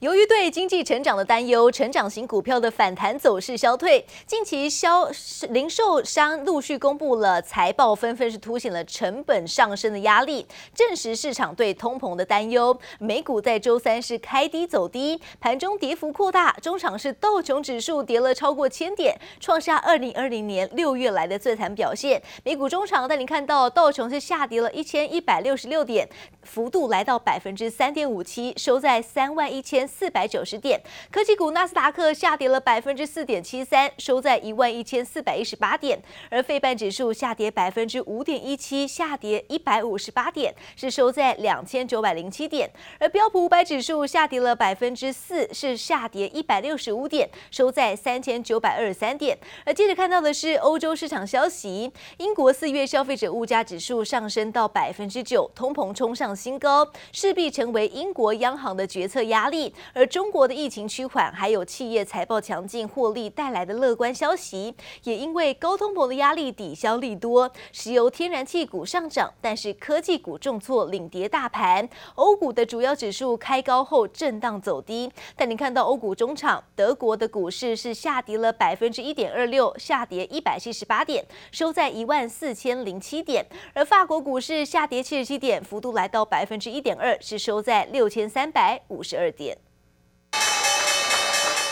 由于对经济成长的担忧，成长型股票的反弹走势消退。近期销零售商陆续公布了财报，纷纷是凸显了成本上升的压力，证实市场对通膨的担忧。美股在周三是开低走低，盘中跌幅扩大，中场是道琼指数跌了超过千点，创下二零二零年六月来的最惨表现。美股中场带您看到道琼是下跌了一千一百六十六点，幅度来到百分之三点五七，收在三万一千四百九十点，科技股纳斯达克下跌了百分之四点七三，收在一万一千四百一十八点，而费半指数下跌百分之五点一七，下跌一百五十八点，是收在两千九百零七点，而标普五百指数下跌了百分之四，是下跌一百六十五点，收在三千九百二十三点。而接着看到的是欧洲市场消息，英国四月消费者物价指数上升到百分之九，通膨冲上新高，势必成为英国央行的决策压压力，而中国的疫情趋缓，还有企业财报强劲获利带来的乐观消息，也因为高通膨的压力抵消利多，石油、天然气股上涨，但是科技股重挫领跌大盘。欧股的主要指数开高后震荡走低，但你看到欧股中场，德国的股市是下跌了百分之一点二六，下跌一百七十八点，收在一万四千零七点，而法国股市下跌七十七点，幅度来到百分之一点二，是收在六千三百五十二。点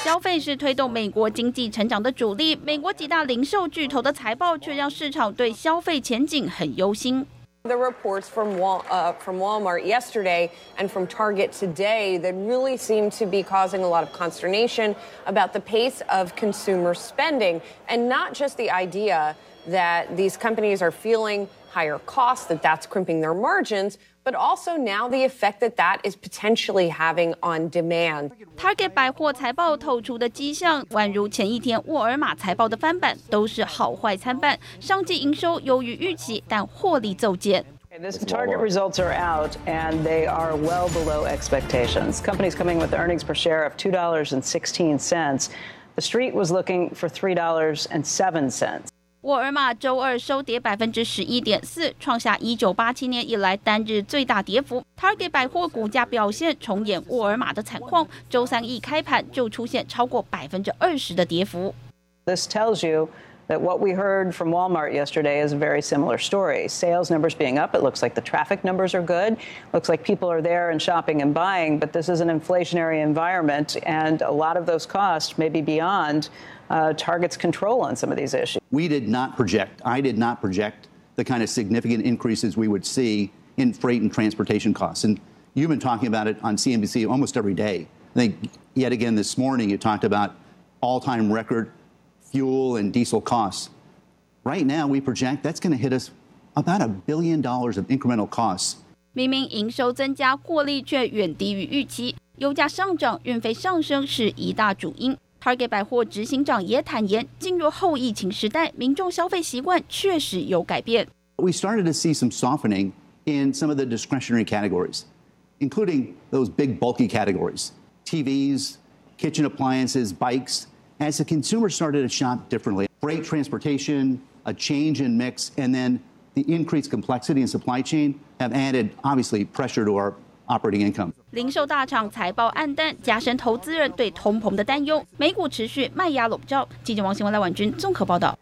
消费是推动美国经济成长的主力，美国几大零售巨头的财报却让市场对消费前景很忧心。The reports from Wal uh, from Walmart yesterday and from Target today that really seem to be causing a lot of consternation about the pace of consumer spending, and not just the idea that these companies are feeling higher costs, that that's crimping their margins. But also now the effect that that is potentially having on demand. Target 百货财报透出的迹象，宛如前一天沃尔玛财报的翻版，都是好坏参半。上季营收优于预期，但获利骤减。This Target results are out, and they are well below expectations. Companies coming with earnings per share of two dollars and sixteen cents. The Street was looking for three dollars and seven cents. 沃尔玛周二收跌百分之十一点四，创下一九八七年以来单日最大跌幅。Target 百货股价表现重演沃尔玛的惨况，周三一开盘就出现超过百分之二十的跌幅。This tells you that what we heard from Walmart yesterday is a very similar story. Sales numbers being up, it looks like the traffic numbers are good. Looks like people are there and shopping and buying, but this is an inflationary environment, and a lot of those costs may be beyond uh, Target's control on some of these issues. We did not project, I did not project the kind of significant increases we would see in freight and transportation costs. And you've been talking about it on CNBC almost every day. I think yet again this morning you talked about all time record fuel and diesel costs. Right now, we project that's going to hit us about a billion dollars of incremental costs. 明明营收增加，获利却远低于预期。油价上涨、运费上升是一大主因。 Target 百货执行长也坦言，进入后疫情时代，民众消费习惯确实有改变。We started to see some softening in some of the discretionary categories, including those big bulky categories, TVs, kitchen appliances, bikes, as the consumer started to shop differently. Freight transportation, a change in mix, and then the increased complexity in supply chain have added, obviously, pressure to our operating income. 零售大厂财报暗淡，加深投资人对通膨的担忧。美股持续卖压笼罩。记者王新文、赖婉君综合报道。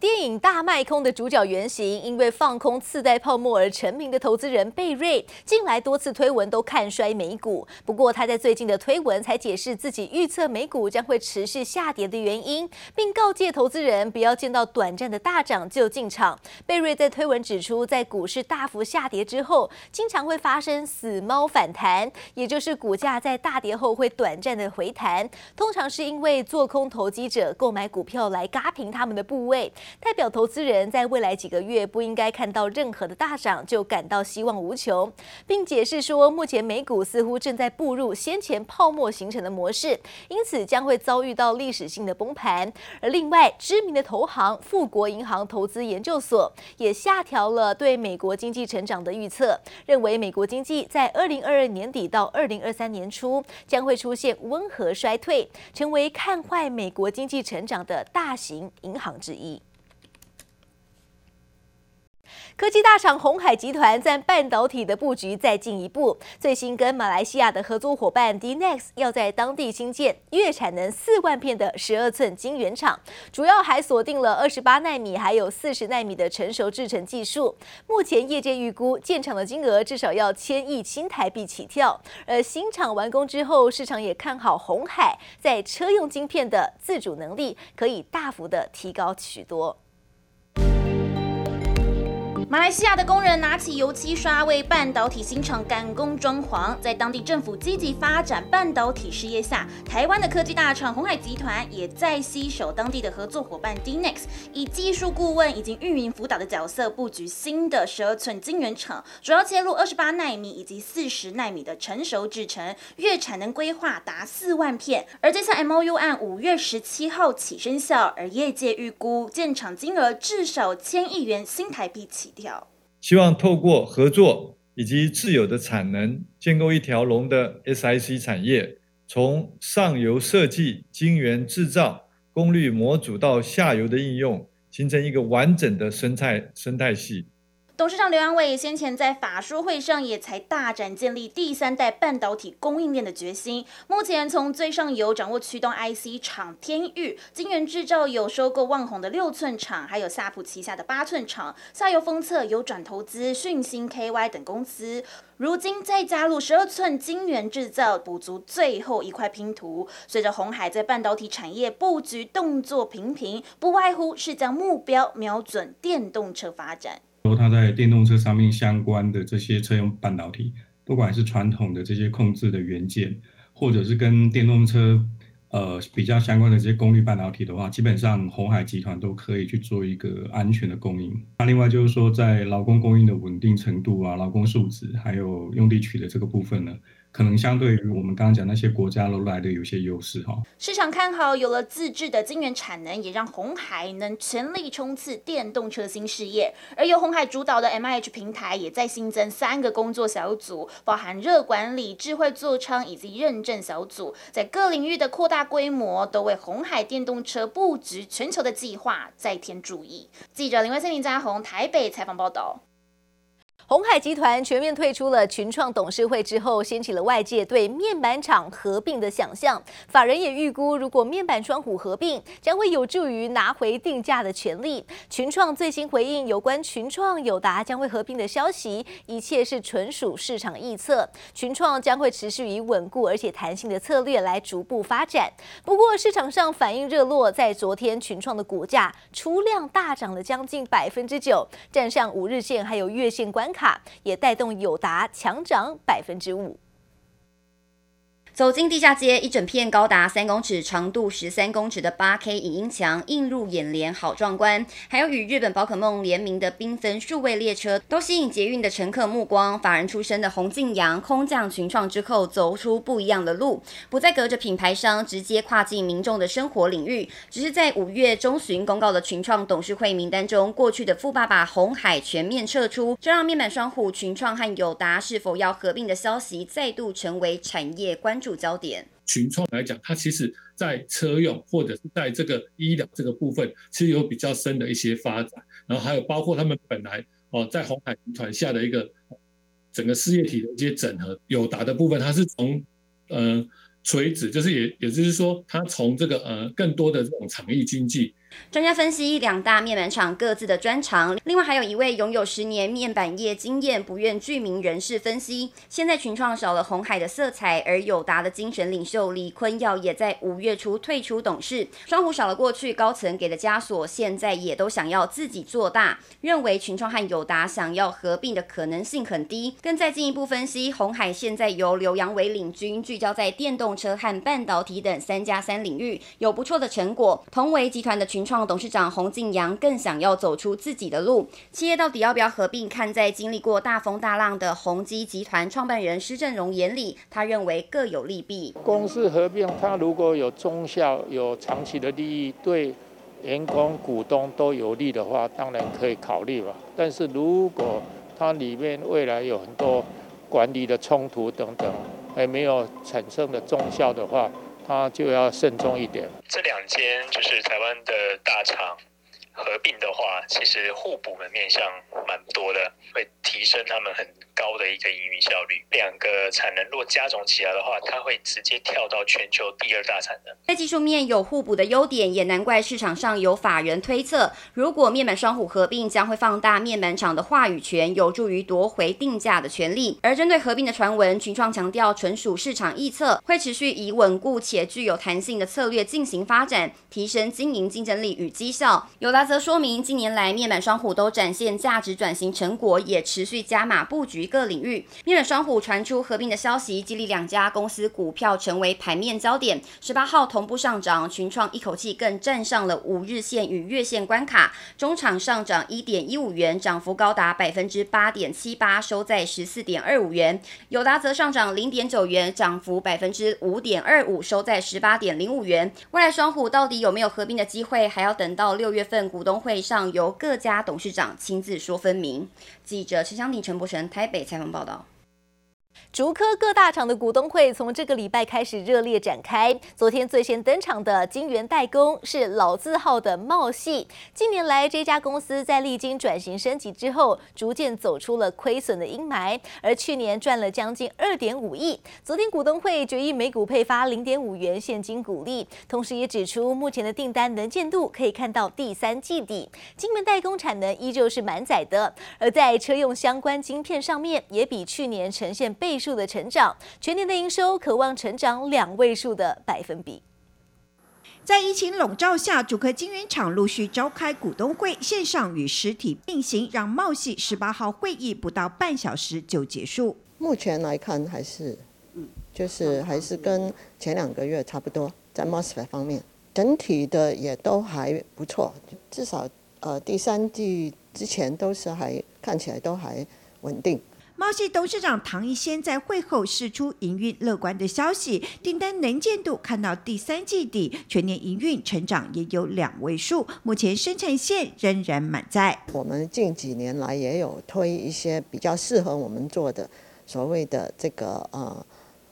电影《大卖空》的主角原型，因为放空次贷泡沫而成名的投资人贝瑞，近来多次推文都看衰美股。不过他在最近的推文才解释自己预测美股将会持续下跌的原因，并告诫投资人不要见到短暂的大涨就进场。贝瑞在推文指出，在股市大幅下跌之后，经常会发生死猫反弹，也就是股价在大跌后会短暂的回弹，通常是因为做空投机者购买股票来轧平他们的部位。代表投资人在未来几个月不应该看到任何的大涨就感到希望无穷，并解释说，目前美股似乎正在步入先前泡沫形成的模式，因此将会遭遇到历史性的崩盘。而另外，知名的投行富国银行投资研究所也下调了对美国经济成长的预测，认为美国经济在二零二二年底到二零二三年初将会出现温和衰退，成为看坏美国经济成长的大型银行之一。科技大厂鸿海集团在半导体的布局再进一步，最新跟马来西亚的合作伙伴 Dnex 要在当地新建月产能四万片的十二寸晶圆厂，主要还锁定了二十八纳米还有四十纳米的成熟制程技术。目前业界预估建厂的金额至少要千亿新台币起跳，而新厂完工之后，市场也看好鸿海在车用晶片的自主能力可以大幅的提高许多。马来西亚的工人拿起油漆刷为半导体新厂赶工装潢，在当地政府积极发展半导体事业下，台湾的科技大厂鸿海集团也在携手当地的合作伙伴 Dnex，以技术顾问以及运营辅导的角色布局新的十二寸晶圆厂，主要切入二十八奈米以及四十奈米的成熟制程，月产能规划达四万片。而这项 MOU 按五月十七号起生效，而业界预估建厂金额至少千亿元新台币起。希望透过合作以及自有的产能，建构一条龙的 SiC 产业，从上游设计、晶圆制造、功率模组到下游的应用，形成一个完整的生态生态系。董事长刘扬伟先前在法说会上也才大展建立第三代半导体供应链的决心。目前从最上游掌握驱动 IC 厂天域，晶圆制造有收购旺宏的六寸厂，还有夏普旗下的八寸厂，下游封测有转投资讯芯 KY 等公司。如今再加入十二寸晶圆制造，补足最后一块拼图。随着红海在半导体产业布局动作频频，不外乎是将目标瞄准电动车发展。说它在电动车上面相关的这些车用半导体，不管是传统的这些控制的元件，或者是跟电动车呃比较相关的这些功率半导体的话，基本上红海集团都可以去做一个安全的供应。那另外就是说，在劳工供应的稳定程度啊，劳工素质，还有用地取得这个部分呢，可能相对于我们刚刚讲那些国家都来的有些优势哈。市场看好，有了自制的晶圆产能，也让红海能全力冲刺电动车新事业。而由红海主导的 MIH 平台，也在新增三个工作小组，包含热管理、智慧座舱以及认证小组，在各领域的扩大规模，都为红海电动车布局全球的计划再添注意。记者林威森、林嘉宏台北采访报道。鸿海集团全面退出了群创董事会之后，掀起了外界对面板厂合并的想象。法人也预估，如果面板双虎合并，将会有助于拿回定价的权利。群创最新回应有关群创友达将会合并的消息，一切是纯属市场臆测。群创将会持续以稳固而且弹性的策略来逐步发展。不过市场上反应热络，在昨天群创的股价出量大涨了将近百分之九，站上五日线还有月线关卡，也带动友达强涨百分之五。走进地下街，一整片高达三公尺、长度十三公尺的八 K 影音墙映入眼帘，好壮观。还有与日本宝可梦联名的缤纷数位列车，都吸引捷运的乘客目光。法人出身的洪敬阳空降群创之后，走出不一样的路，不再隔着品牌商直接跨进民众的生活领域，只是在五月中旬公告的群创董事会名单中，过去的富爸爸红海全面撤出，这让面板双虎群创和友达是否要合并的消息，再度成为产业关注。主焦点群创来讲，它其实在车用或者是在这个医疗这个部分，其实有比较深的一些发展。然后还有包括他们本来哦，在红海集团下的一个整个事业体的一些整合，友达的部分，它是从。呃垂直就是也，也就是说，它从这个呃更多的这种场域经济。专家分析两大面板厂各自的专长，另外还有一位拥有十年面板业经验、不愿具名人士分析，现在群创少了红海的色彩，而友达的精神领袖李坤耀也在五月初退出董事，双虎少了过去高层给的枷锁，现在也都想要自己做大，认为群创和友达想要合并的可能性很低。更再进一步分析，红海现在由刘扬伟领军，聚焦在电动车和半导体等三加三领域有不错的成果。同为集团的群创董事长洪敬阳更想要走出自己的路。企业到底要不要合并？看在经历过大风大浪的宏基集团创办人施正荣眼里，他认为各有利弊。公司合并，它如果有中效、有长期的利益，对员工、股东都有利的话，当然可以考虑吧。但是如果它里面未来有很多管理的冲突等等，还没有产生的中效的话，他就要慎重一点。这两间就是台湾的大厂，合并的话，其实互补的面向蛮多的，会提升他们很高的一个营运效率。两个产能若加总起来的话，它会直接跳到全球第二大产能。在技术面有互补的优点，也难怪市场上有法人推测，如果面板双虎合并，将会放大面板厂的话语权，有助于夺回定价的权利。而针对合并的传闻，群创强调纯属市场臆测，会持续以稳固且具有弹性的策略进行发展，提升经营竞争力与绩效。有了则说明，近年来面板双虎都展现价值转型成果，也持续加码布局各领域。面板双虎传出合并的消息，激励两家公司股票成为盘面焦点。十八号同步上涨，群创一口气更站上了五日线与月线关卡，中场上涨一点一五元，涨幅高达百分之八点七八，收在十四点二五元。友达则上涨零点九元，涨幅百分之五点二五，收在十八点零五元。未来双虎到底有没有合并的机会，还要等到六月份股股东会上由各家董事长亲自说分明。记者陈香婷、陈柏成台北采访报道。竹科各大厂的股东会从这个礼拜开始热烈展开。昨天最先登场的晶圆代工是老字号的茂系。近年来，这家公司在历经转型升级之后，逐渐走出了亏损的阴霾，而去年赚了将近二点五亿。昨天股东会决议每股配发零点五元现金股利，同时也指出目前的订单能见度可以看到第三季底，晶圆代工产能依旧是满载的。而在车用相关晶片上面，也比去年呈现倍数的成长，全年的营收可望成长两位数的百分比。在疫情笼罩下，主科晶圆厂陆续召开股东会，线上与实体并行，让茂系十八号会议不到半小时就结束。目前来看，还是，就是还是跟前两个月差不多，在 MOSFET 方面，整体的也都还不错，至少呃第三季之前都是还看起来都还稳定。茂系董事长唐一仙在会后释出营运乐观的消息，订单能见度看到第三季底，全年营运成长也有两位数，目前生产线仍然满载。我们近几年来也有推一些比较适合我们做的所谓的这个呃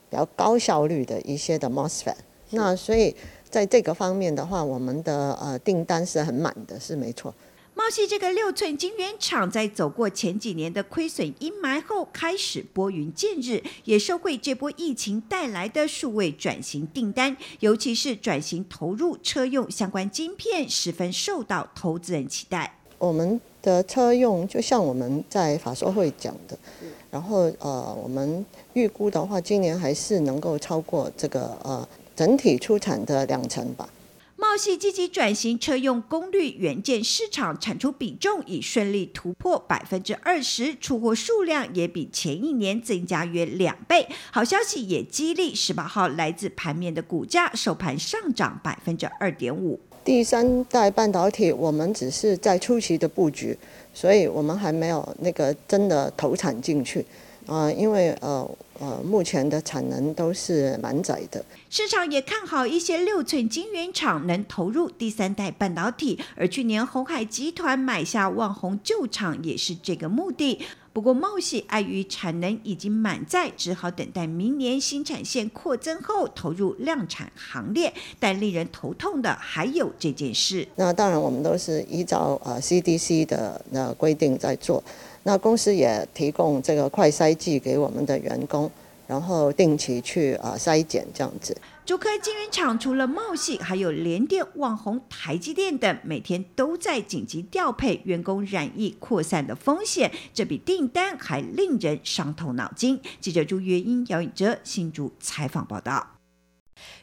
比较高效率的一些的 MOSFET，那所以在这个方面的话，我们的呃订单是很满的，是没错。茂矽这个六寸晶圆厂在走过前几年的亏损阴霾后，开始拨云见日，也收回这波疫情带来的数位转型订单，尤其是转型投入车用相关晶片，十分受到投资人期待。我们的车用就像我们在法说会讲的，然后呃，我们预估的话，今年还是能够超过这个呃整体出产的两成吧。茂系积极转型车用功率元件市场，产出比重已顺利突破百分之二十，出货数量也比前一年增加约两倍。好消息也激励十八号来自盘面的股价收盘上涨百分之二点五。第三代半导体，我们只是在初期的布局，所以我们还没有那个真的投产进去啊、呃，因为呃。呃，目前的产能都是满载的。市场也看好一些六寸晶圆厂能投入第三代半导体，而去年红海集团买下万宏旧厂也是这个目的。不过茂喜碍于产能已经满载，只好等待明年新产线扩增后投入量产行列。但令人头痛的还有这件事。那当然，我们都是依照呃 CDC 的那规定在做。那公司也提供这个快筛剂给我们的员工，然后定期去啊筛检这样子。竹科晶圆厂除了茂矽，还有联电、网红、台积电等，每天都在紧急调配员工染疫扩散的风险，这笔订单还令人伤透脑筋。记者朱月英、姚颖哲新竹采访报道。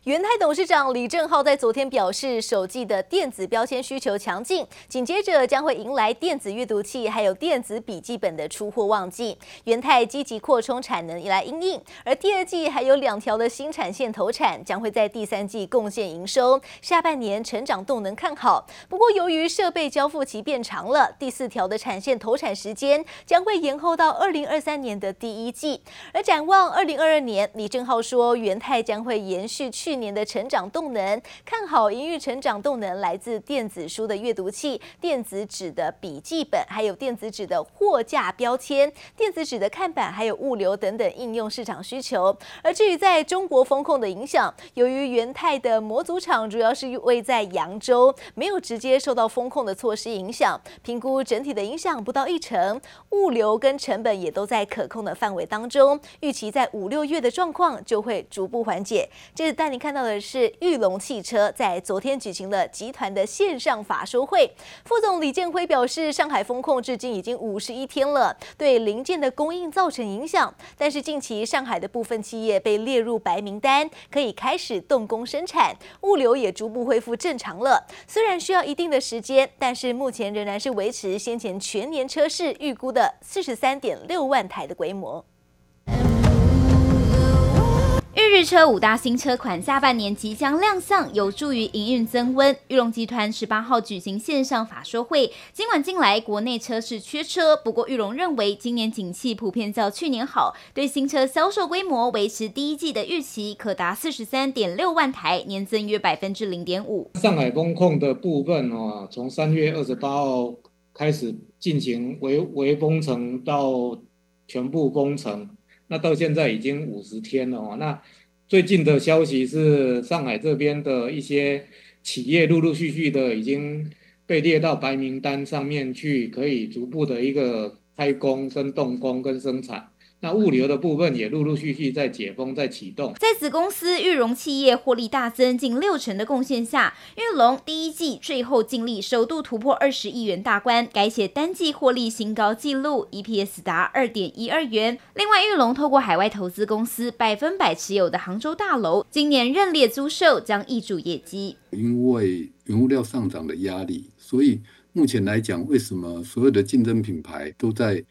元太董事长李正浩在昨天表示，首季的电子标签需求强劲，紧接着将会迎来电子阅读器还有电子笔记本的出货旺季。元太积极扩充产能以来应应，而第二季还有两条的新产线投产，将会在第三季贡献营收，下半年成长动能看好。不过由于设备交付期变长了，第四条的产线投产时间将会延后到二零二三年的第一季。而展望二零二二年，李正浩说，元太将会延续。去去年的成长动能，看好营运成长动能来自电子书的阅读器、电子纸的笔记本，还有电子纸的货架标签、电子纸的看板，还有物流等等应用市场需求。而至于在中国风控的影响，由于元泰的模组厂主要是位在扬州，没有直接受到风控的措施影响，评估整体的影响不到一成，物流跟成本也都在可控的范围当中，预期在五六月的状况就会逐步缓解。这是带您看到的是玉龙汽车在昨天举行了集团的线上法说会，副总李建辉表示，上海封控至今已经五十一天了，对零件的供应造成影响，但是近期上海的部分企业被列入白名单，可以开始动工生产，物流也逐步恢复正常了。虽然需要一定的时间，但是目前仍然是维持先前全年车市预估的四十三点六万台的规模。日日车五大新车款下半年即将亮相，有助于营运增温。裕隆集团十八号举行线上法说会，尽管近来国内车市缺车，不过裕隆认为今年景气普遍较去年好，对新车销售规模维持第一季的预期可达四十三点六万台，年增约百分之零点五。上海封控的部分哦，从三月二十八号开始进行微微封城到全部封城。那到现在已经五十天了哦。那最近的消息是，上海这边的一些企业陆陆续续的已经被列到白名单上面去，可以逐步的一个开工、跟动工、跟生产。那物流的部分也陆陆续续在解封、在启动。在子公司裕隆企业获利大增近六成的贡献下，裕隆第一季最后净利首度突破二十亿元大关，改写单季获利新高纪录，EPS 达二点一二元。另外，裕隆透过海外投资公司百分百持有的杭州大楼，今年认列租售将挹注业绩。因为原物料上涨的压力，所以目前来讲，为什么所有的竞争品牌都在？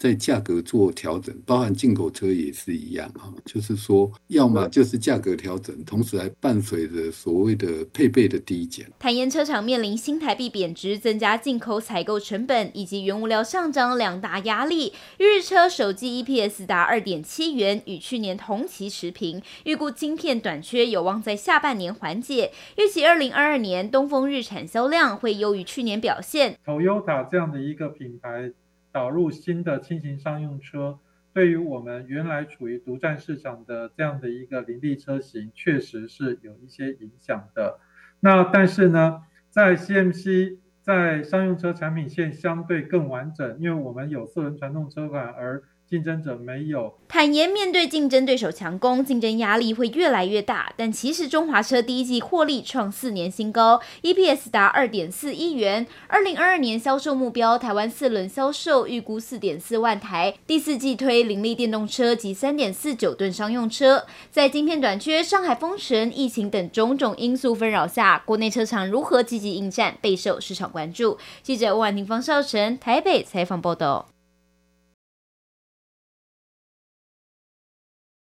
在价格做调整，包含进口车也是一样哈，就是说，要么就是价格调整，同时还伴随着所谓的配备的低减。坦言车厂面临新台币贬值、增加进口采购成本以及原物料上涨两大压力。日车首季 EPS 达二点七元，与去年同期持平。预估晶片短缺有望在下半年缓解。预计二零二二年东风日产销量会优于去年表现。Toyota 这样的一个品牌。导入新的轻型商用车，对于我们原来处于独占市场的这样的一个林立车型，确实是有一些影响的。那但是呢，在 CMC 在商用车产品线相对更完整，因为我们有四轮传动车款，而竞争者没有。坦言面对竞争对手强攻，竞争压力会越来越大。但其实中华车第一季获利创四年新高，EPS 达二点四亿元。二零二二年销售目标，台湾四轮销售预估四点四万台，第四季推零力电动车及三点四九吨商用车。在晶片短缺、上海封城、疫情等种种因素纷扰下，国内车厂如何积极应战，备受市场关注。记者欧婉婷、方少成台北采访报道。